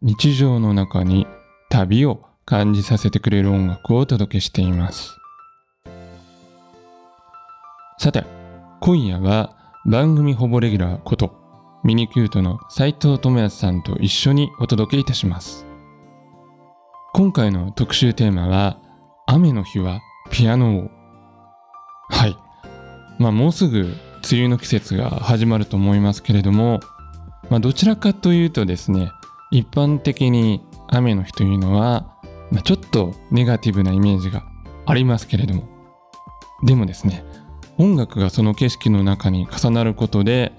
日常の中に旅を感じさせてくれる音楽をお届けしています。さて今夜は番組ほぼレギュラーことミニキュートの斉藤智康さんと一緒にお届けいたします。今回の特集テーマは雨の日はピアノを。はい。まあもうすぐ梅雨の季節が始まると思いますけれどもまあどちらかというとですね一般的に雨の日というのは、まあ、ちょっとネガティブなイメージがありますけれども。でもですね音楽がその景色の中に重なることで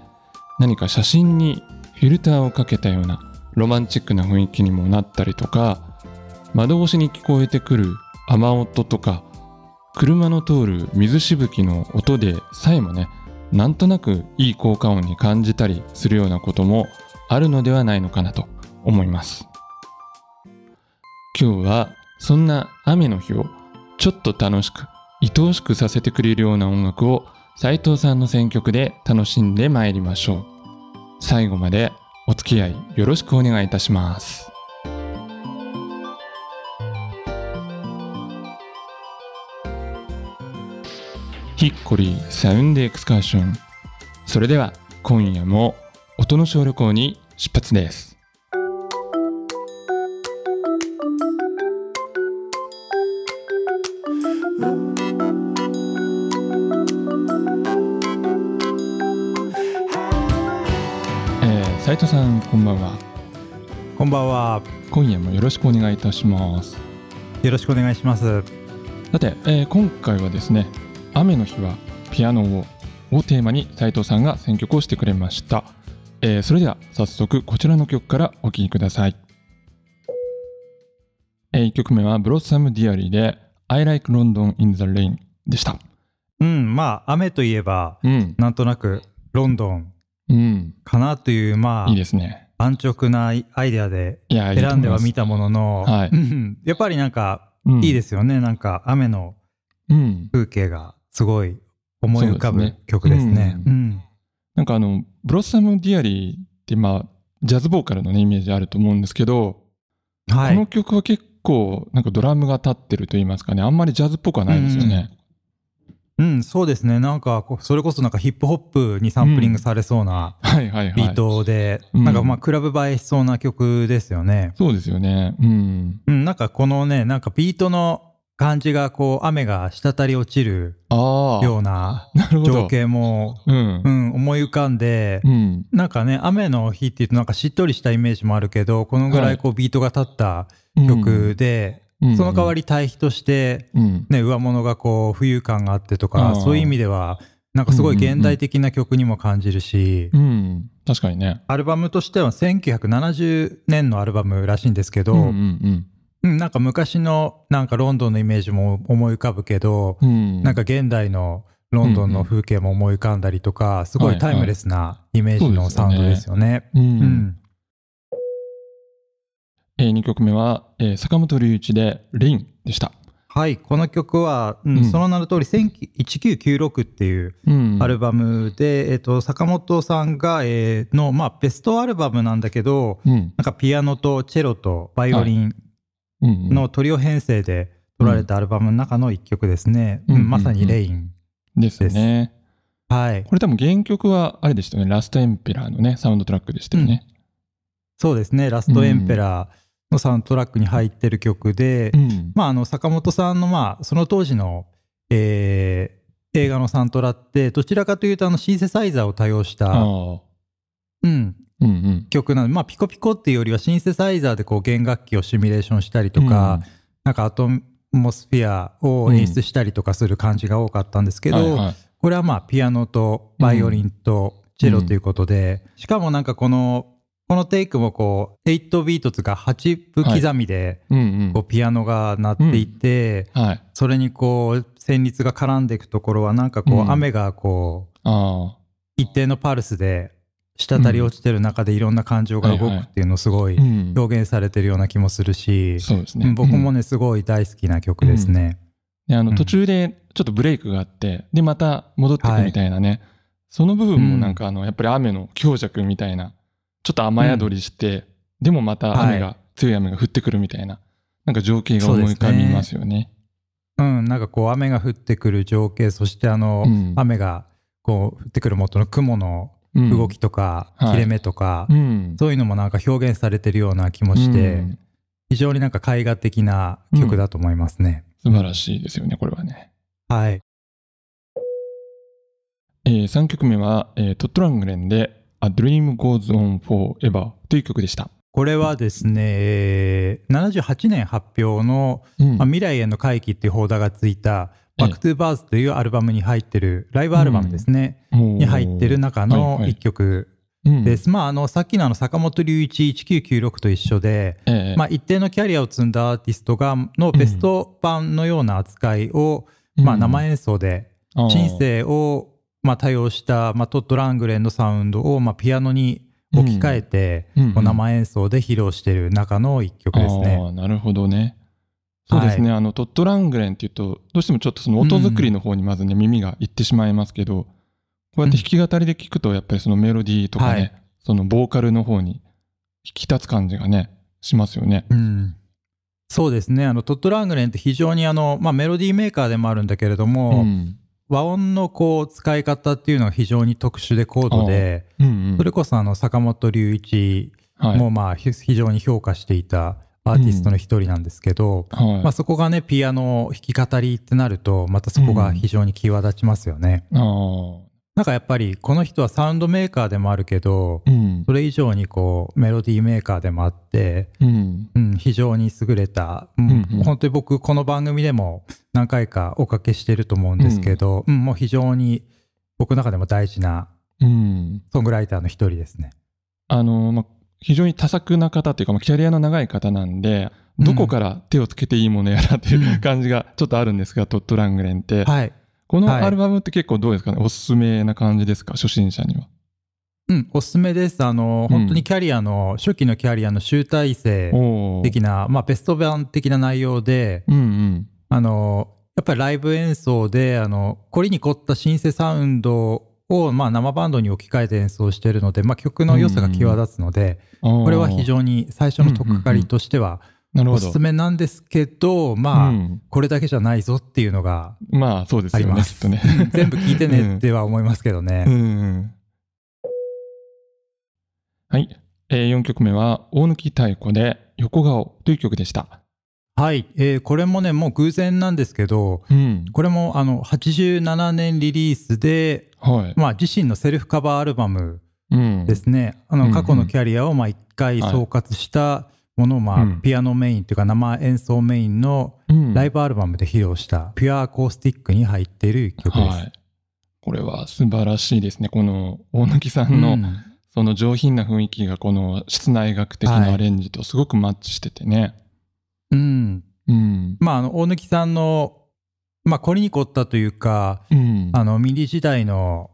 何か写真にフィルターをかけたようなロマンチックな雰囲気にもなったりとか窓越しに聞こえてくる雨音とか車の通る水しぶきの音でさえもねなんとなくいい効果音に感じたりするようなこともあるのではないのかなと。思います。今日はそんな雨の日をちょっと楽しく愛おしくさせてくれるような音楽を斉藤さんの選曲で楽しんでまいりましょう。最後までお付き合いよろしくお願いいたします。ヒッコリーサウンドエクスカーション。それでは今夜も音の小旅行に出発です。斉藤さんこんばんは。こんばんは。今夜もよろしくお願いいたします。よろしくお願いします。さて、えー今回はですね「雨の日はピアノを」をテーマに斉藤さんが選曲をしてくれました、えーそれでは早速こちらの曲からお聴きください、え1曲目はブロッサム・ディアリーで「I like London in the Rain」でした。うん、まあ、雨といえば、うん。なんとなくロンドンうんかなという、まあ、いいですね。安直なアイデアで選んではます見たものの、はい。うん。やっぱりなんか、うん。いいですよね。なんか、雨のうん。風景がすごい思い浮かぶそうですね。曲ですね。ううん。なんかあのブロッサム・ディアリーってまあジャズボーカルのねイメージあると思うんですけど、はい。この曲は結構なんかドラムが立ってると言いますかね。あんまりジャズっぽくはないですよね。うん、そうですね。なんか、それこそなんかヒップホップにサンプリングされそうな。ビートで、うんなんかまあ、クラブ映えしそうな曲ですよね。そうですよね。うん。うん、なんかこのね、なんかビートの感じがこう雨が滴り落ちる。ような。情景も、うんう。ん、思い浮かんで、うん。なんかね、雨の日っていうとなんかしっとりしたイメージもあるけど、このぐらいこうビートが立った曲で、うんその代わり対比として、うん。ね、上物がこう浮遊感があってとあか、ーそういう意味では、なんかすごい現代的な曲にも感じるし、うん。確かにね。アルバムとしては1970年のアルバムらしいんですけど、うんうんうん、なんか昔のなんかロンドンのイメージも思い浮かぶけど、うん。うん。なんか現代のロンドンの風景も思い浮かんだりとか、すごいタイムレスなイメージのサウンドですよね。う。うんん。えー、2曲目は、えー坂本龍一でレインでした。はい、この曲は、うんうんその名の通り1996っていううん。アルバムで、えっと坂本さんが、えーの、まあ、ベストアルバムなんだけど、うん。なんかピアノとチェロとバイオリンうんうん。のトリオ編成で取られたアルバムの中の一曲ですね。うんうんまさにレイン。ですね。はい。これ多分原曲はあれでしたよね。ラストエンペラーのね、サウンドトラックでしたよね。そうですね。ラストエンペラーのサウンドトラックに入ってる曲で、うん。まあ、あの、坂本さんの、まあ、その当時の、えー映画のサントラって、どちらかというと、あの、シンセサイザーを多用した。うん、うんうん。曲なので、まあ、ピコピコっていうよりは、シンセサイザーでこう、弦楽器をシミュレーションしたりとか、なんかアトモスフィアを演出したりとかする感じが多かったんですけど、はいはいこれはまあ、ピアノとバイオリンとチェロということで、しかもなんかこのこのテイクもこう、8ビートとか8分刻みで、ピアノが鳴っていて、はい。それにこう、旋律が絡んでいくところは、なんかこう、うん雨がこう、あ一定のパルスで、滴り落ちてる中でいろんな感情が動くっていうのをすごあ。いうん。表現されてるような気もするし、僕もね、ね、すごい大好きな曲ですね。であのうん途中でちょっとブレイクがあって、で、また戻ってくるみたいなね。その部分もなんかあの、やっぱり雨の強弱みたいな、ちょっと雨宿りして、でもまた雨が、は強い雨が降ってくるみたいな、なんか情景が思い浮かびますよね。うん、なんかこう雨が降ってくる情景、そしてあの、うん雨がこう降ってくる元の雲のうん動きとか、はい切れ目とか、うん。そういうのもなんか表現されてるような気もして、うん非常になんか絵画的な曲だと思いますね。素晴らしいですよね、これはね。はい。えー、3曲目は、えートッド・ラングレンで A Dream Goes On Forever という曲でした。これはですね、えー78年発表の、うん。まあ、未来への回帰っていう邦題がついた、ええ。 Back to the Bars というアルバムに入ってる、ライブアルバムですね、に入ってる中のはいはい。一曲うん。です。まあ、あの、さっきのあの、坂本龍一1996と一緒で、ええ。まあ、一定のキャリアを積んだアーティストが、のベスト版のような扱いを、まあ、うん生演奏で、あー。シンセを、まあ、多用した、まあ、トッド・ラングレンのサウンドを、まあ、ピアノに置き換えて、うんこう生演奏で披露している中の一曲ですあね。あ、なるほどね。そうですね。あの、トットラングレンっていうと、どうしてもちょっとその音作りの方にまずね、耳がいってしまいますけど、こうやって弾き語りで聞くと、やっぱりそのメロディーとかね、はいそのボーカルの方に引き立つ感じがね、しますよね。うんそうですね。あの、トッド・ラングレンって非常にあの、まあ、メロディーメーカーでもあるんだけれども、ん。和音のこう、使い方っていうのが非常に特殊で高度で、うんうん。それこそあの、坂本龍一はい、もまあ、ひ非常に評価していたアーティストの一人なんですけど、はい。まあ、そこがね、ピアノ弾き語りってなると、またそこが非常に際立ちますよね。ああ。なんかやっぱり、この人はサウンドメーカーでもあるけど、うん。それ以上にこう、メロディーメーカーでもあって、うん。うん、非常に優れた、うんうんうん本当に僕、この番組でも何回かおかけしてると思うんですけど、うんもう非常に僕の中でも大事なうん。ソングライターの一人ですね。あの、まあ、非常に多作な方っていうか、まあキャリアの長い方なんで、どこから手をつけていいものやらっていう感じがちょっとあるんですが、トットラングレンって。はい。このはい。アルバムって結構どうですかね、おすすめな感じですか？初心者には。うん、おすすめです。あの、うん。本当にキャリアの、初期のキャリアの集大成的な、まあ、ベスト版的な内容で、うんうん。あの、やっぱりライブ演奏で、あの、凝りに凝ったシンセサウンドを、まあ、生バンドに置き換えて演奏してるので、まあ、曲の良さが際立つので、ここれは非常に最初の取っかかりとしては、なるほど。おすすめなんですけど、まあ、うんこれだけじゃないぞっていうのがまあそうですよね、とね。うん全部聞いてね っては思いますけどね。うん。はい。えー、4曲目は、大貫太鼓で横顔という曲でした。はい、えーこれもね、もう偶然なんですけど、うん。これもあの87年リリースで、はい。まあ、自身のセルフカバーアルバムうん。ですね、あうんうんの過去のキャリアをまあ一回総括したものをまあうんピアノメインというか生演奏メインのうんライブアルバムで披露したピュアアコースティックに入っている一曲です。はい。これは素晴らしいですね。この大貫さんの、うんその上品な雰囲気がこの室内楽的なアレンジとすごくマッチしててね。うんうん。まあ、あの大貫さんの、まあ、凝りに凝ったというか、うん。あのミディ時代の、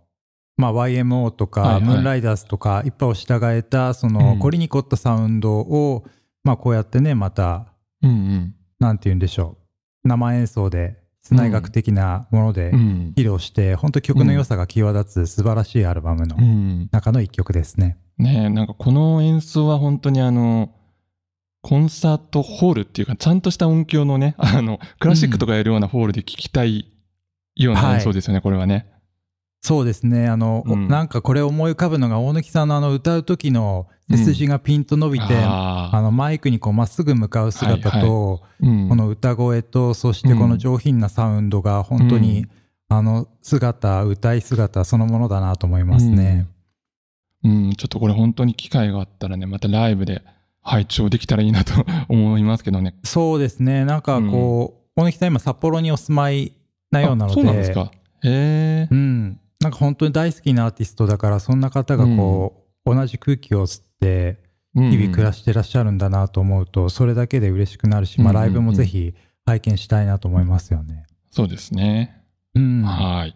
まあ、YMO とか、はいはいムーンライダースとかいっぱいを従えたその、うん凝りに凝ったサウンドを、まあ、こうやってねまたうんうん。なんて言うんでしょう生演奏で室内楽的なものでうん。披露して、本当曲の良さが際立つ素晴らしいアルバムのうん。中の一曲ですね。ねえ、なんかこの演奏は本当にあの、コンサートホールっていうか、ちゃんとした音響のね、あの、クラシックとかやるようなホールで聴きたいような演奏ですよね、これはね。そうですね。あの、うん。なんかこれ思い浮かぶのが大貫さんのあの歌う時の背筋がピンと伸びて、あー。あのマイクにこうまっすぐ向かう姿と、うん。この歌声とそしてこの上品なサウンドが本当に、うん。あの姿歌い姿そのものだなと思いますね。うん、ちょっとこれ本当に機会があったらね、またライブで拝聴できたらいいなと思いますけどね。そうですね。なんかこう、大貫さん今札幌にお住まいなようなので。あそうなんですか。へえ。うん、なんか本当に大好きなアーティストだからそんな方がこう、同じ空気を吸って日々暮らしてらっしゃるんだなと思うと、それだけで嬉しくなるし、まあ、ライブもぜひ拝見したいなと思いますよね。そうですね。うん。はい。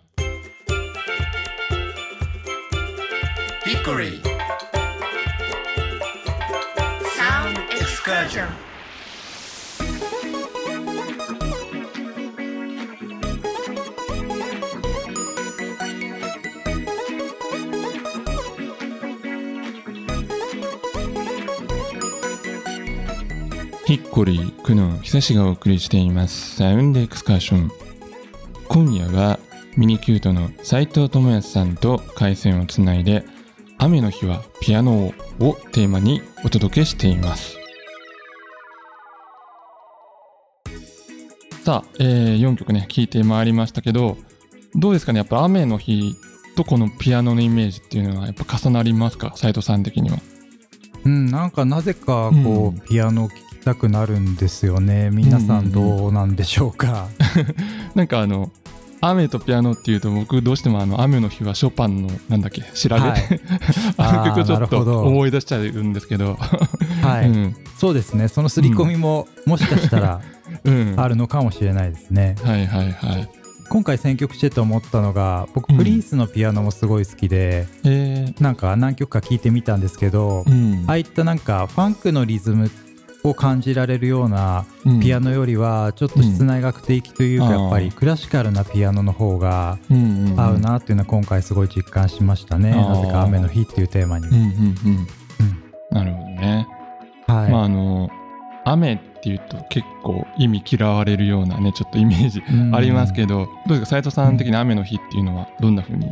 Hickory Sound Excursion「ヒッコリークの久しがお送りしています。サウンドエクスカーション」今夜はミニキュートの斉藤智康さんと回線をつないで「雨の日はピアノを」をテーマにお届けしています。さあ、え4曲ね聴いてまいりましたけどどうですかねやっぱ雨の日とこのピアノのイメージっていうのはやっぱ重なりますか？斉藤さん的には。うん、なんかなぜかこう、うん。ピアノを聴きたくなるんですよね。皆さんどうなんでしょうか？なんかあの雨とピアノっていうと僕どうしてもあの雨の日はショパンのなんだっけ調べ、はい。あの曲をちょっと思い出しちゃうんですけど、はい、うん。そうですね。その刷り込みも、もしかしたらうん、あるのかもしれないですね。はいはいはい。今回選曲してて思ったのが、僕うんプリンスのピアノもすごい好きで、えなんか何曲か聴いてみたんですけど、ーうん。ああいったなんかファンクのリズムを感じられるようなうん。ピアノよりはちょっと室内楽的というかうん。やっぱりクラシカルなピアノの方がうんうんうん。合うなっていうのは今回すごい実感しましたね。なぜか雨の日っていうテーマに。うんうんうん。なるほどね、はい。まああの雨っていうと結構意味嫌われるようなねちょっとイメージうん。ありますけど、どうですか？斉藤さん的に雨の日っていうのはどんな風に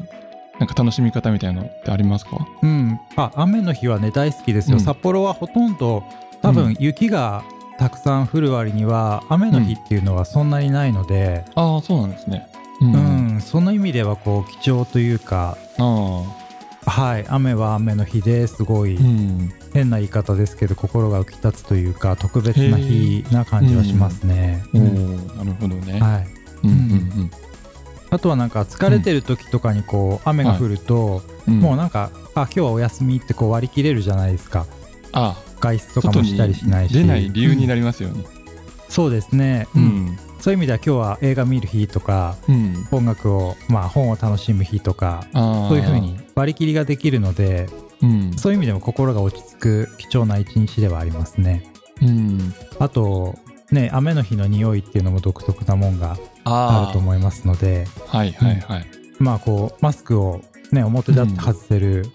なんか楽しみ方みたいなのってありますか？うん、あ雨の日はね大好きですよ、うん。札幌はほとんど多うん。分雪がたくさん降る割には雨の日っていうのはそんなにないので、ああそうなんですね。ううん。その意味ではこう貴重というかあはい雨は雨の日ですごいあうん。変な言い方ですけど心が浮き立つというか特別な日な感じはしますね。おうん。おなるほどね、はい、うんうんあとはなんか疲れてる時とかにこう雨が降ると、うん。うんもうなんかあ今日はお休みってこう割り切れるじゃないですかあ外出とかもしたりしないし。出ない理由になりますよね。そうですね、ううん。んそういう意味では今日は映画見る日とかうん。音楽をまあ本を楽しむ日とかああそういう風に割り切りができるのでうん。そういう意味でも心が落ち着く貴重な一日ではありますね。うん。あとね雨の日の匂いっていうのも独特なもんがああると思いますのではいはいはい。まあこうマスクをね表立って外せる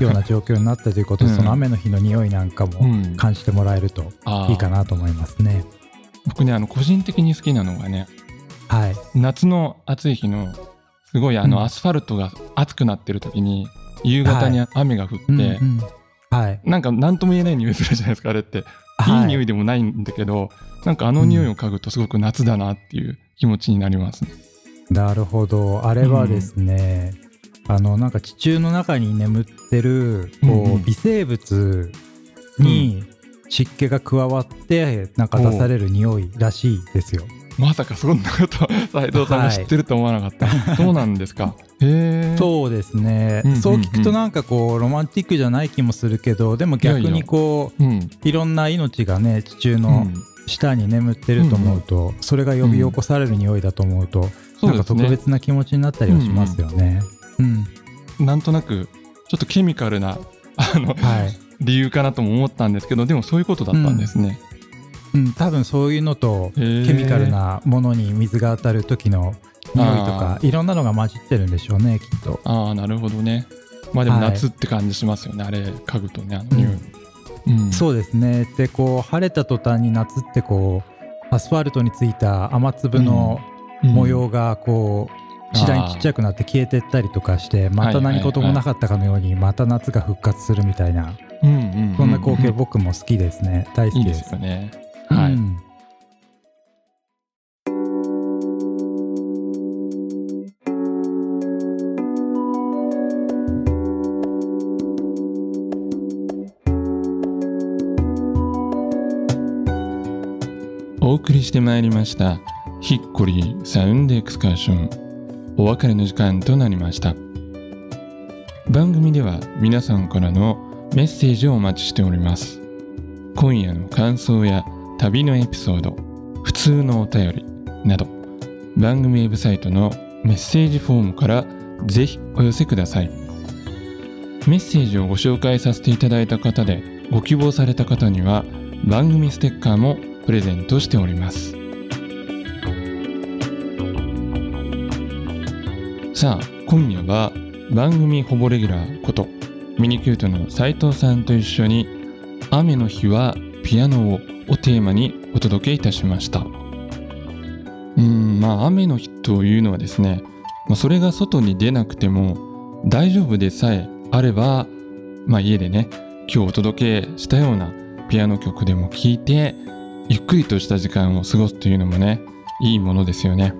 ような状況になったということで、うん。その雨の日の匂いなんかうもん。感じてもらえるといいかなと思いますね。僕ねあの個人的に好きなのがねはい。夏の暑い日のすごいあの、うん。アスファルトが熱くなってる時に夕方に雨が降って、うんうんはい。なんか何とも言えない匂いするじゃないですかあれって、い、はい匂いでもないんだけどなんかあの匂いを嗅ぐとすごく夏だなっていう気持ちになりますね。なるほど。あれはですね、あのなんか地中の中に眠ってるこう、うんうん。微生物に湿気が加わってなんか出される匂いらしいですよ。まさかそんなこと斉藤さんが知ってると思わなかった、そうなんですか。へえそうですね、うんうんうん。そう聞くとなんかこうロマンティックじゃない気もするけどでも逆にこうう、ん。いろんな命がね地中うのん、下に眠ってると思うと、それが呼び起こされる匂いだと思うと、なんか特別な気持ちになったりはしますよね。うんなんとなくちょっとケミカルなあのはい。理由かなとも思ったんですけどでもそういうことだったんですね。うん、多分そういうのとケミカルなものに水が当たる時の匂いとかいろんなのが混じってるんでしょうねきっと。ああなるほどね。まあでもはい。夏って感じしますよね、あれ嗅ぐとねあの匂い。うん。そうですね。でこう晴れた途端に夏ってこうアスファルトについた雨粒の模様がこう次第にちっちゃくなって消えてったりとかしてまた何事もなかったかのようにまた夏が復活するみたいな。そんな光景僕も好きですね。大好いいできですす。よね。はい。うんお送りしてまいりましたヒッコリーサウンドエクスカーションお別れの時間となりました。番組では皆さんからのメッセージをお待ちしております。今夜の感想や旅のエピソード普通のお便りなど番組ウェブサイトのメッセージフォームからぜひお寄せください。メッセージをご紹介させていただいた方でご希望された方には番組ステッカーもプレゼントしております。さあ今夜は番組ほぼレギュラーことミニキュートの斉藤さんと一緒に「雨の日はピアノを」をテーマにお届けいたしました。うんまあ雨の日というのはですね、まあ、それが外に出なくても大丈夫でさえあれば、まあ、家でね今日お届けしたようなピアノ曲でも聴いてゆっくりとした時間を過ごすというのもねいいものですよね。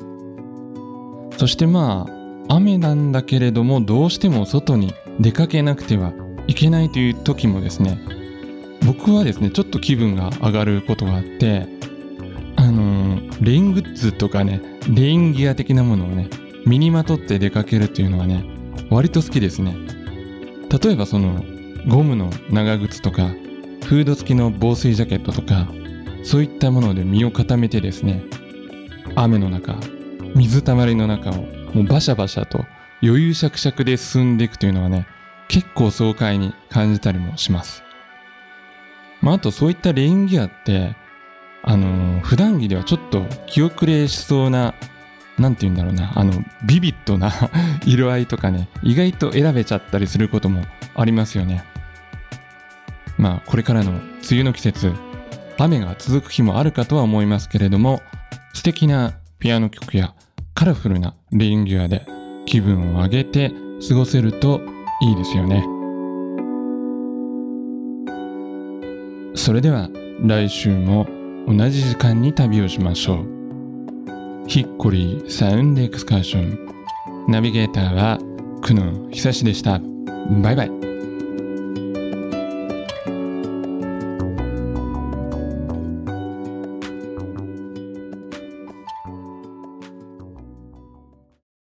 そしてまあ雨なんだけれどもどうしても外に出かけなくてはいけないという時もですね僕はですねちょっと気分が上がることがあってあのー、レイングッズとかねレインギア的なものをね身にまとって出かけるっていうのはね割と好きですね。例えばそのゴムの長靴とかフード付きの防水ジャケットとかそういったもので身を固めてですね雨の中水たまりの中をもうバシャバシャと余裕しゃくしゃくで進んでいくというのはね結構爽快に感じたりもします。まああとそういったレインギアってあのー、普段着ではちょっと気遅れしそうななんて言うんだろうなあのビビッドな 色合いとかね意外と選べちゃったりすることもありますよね。まあこれからの梅雨の季節雨が続く日もあるかとは思いますけれども素敵なピアノ曲やカラフルなレインギアで気分を上げて過ごせるといいですよね。それでは来週も同じ時間に旅をしましょう。ヒッコリーサウンドエクスカーション。ナビゲーターは久野久志でした。バイバイ。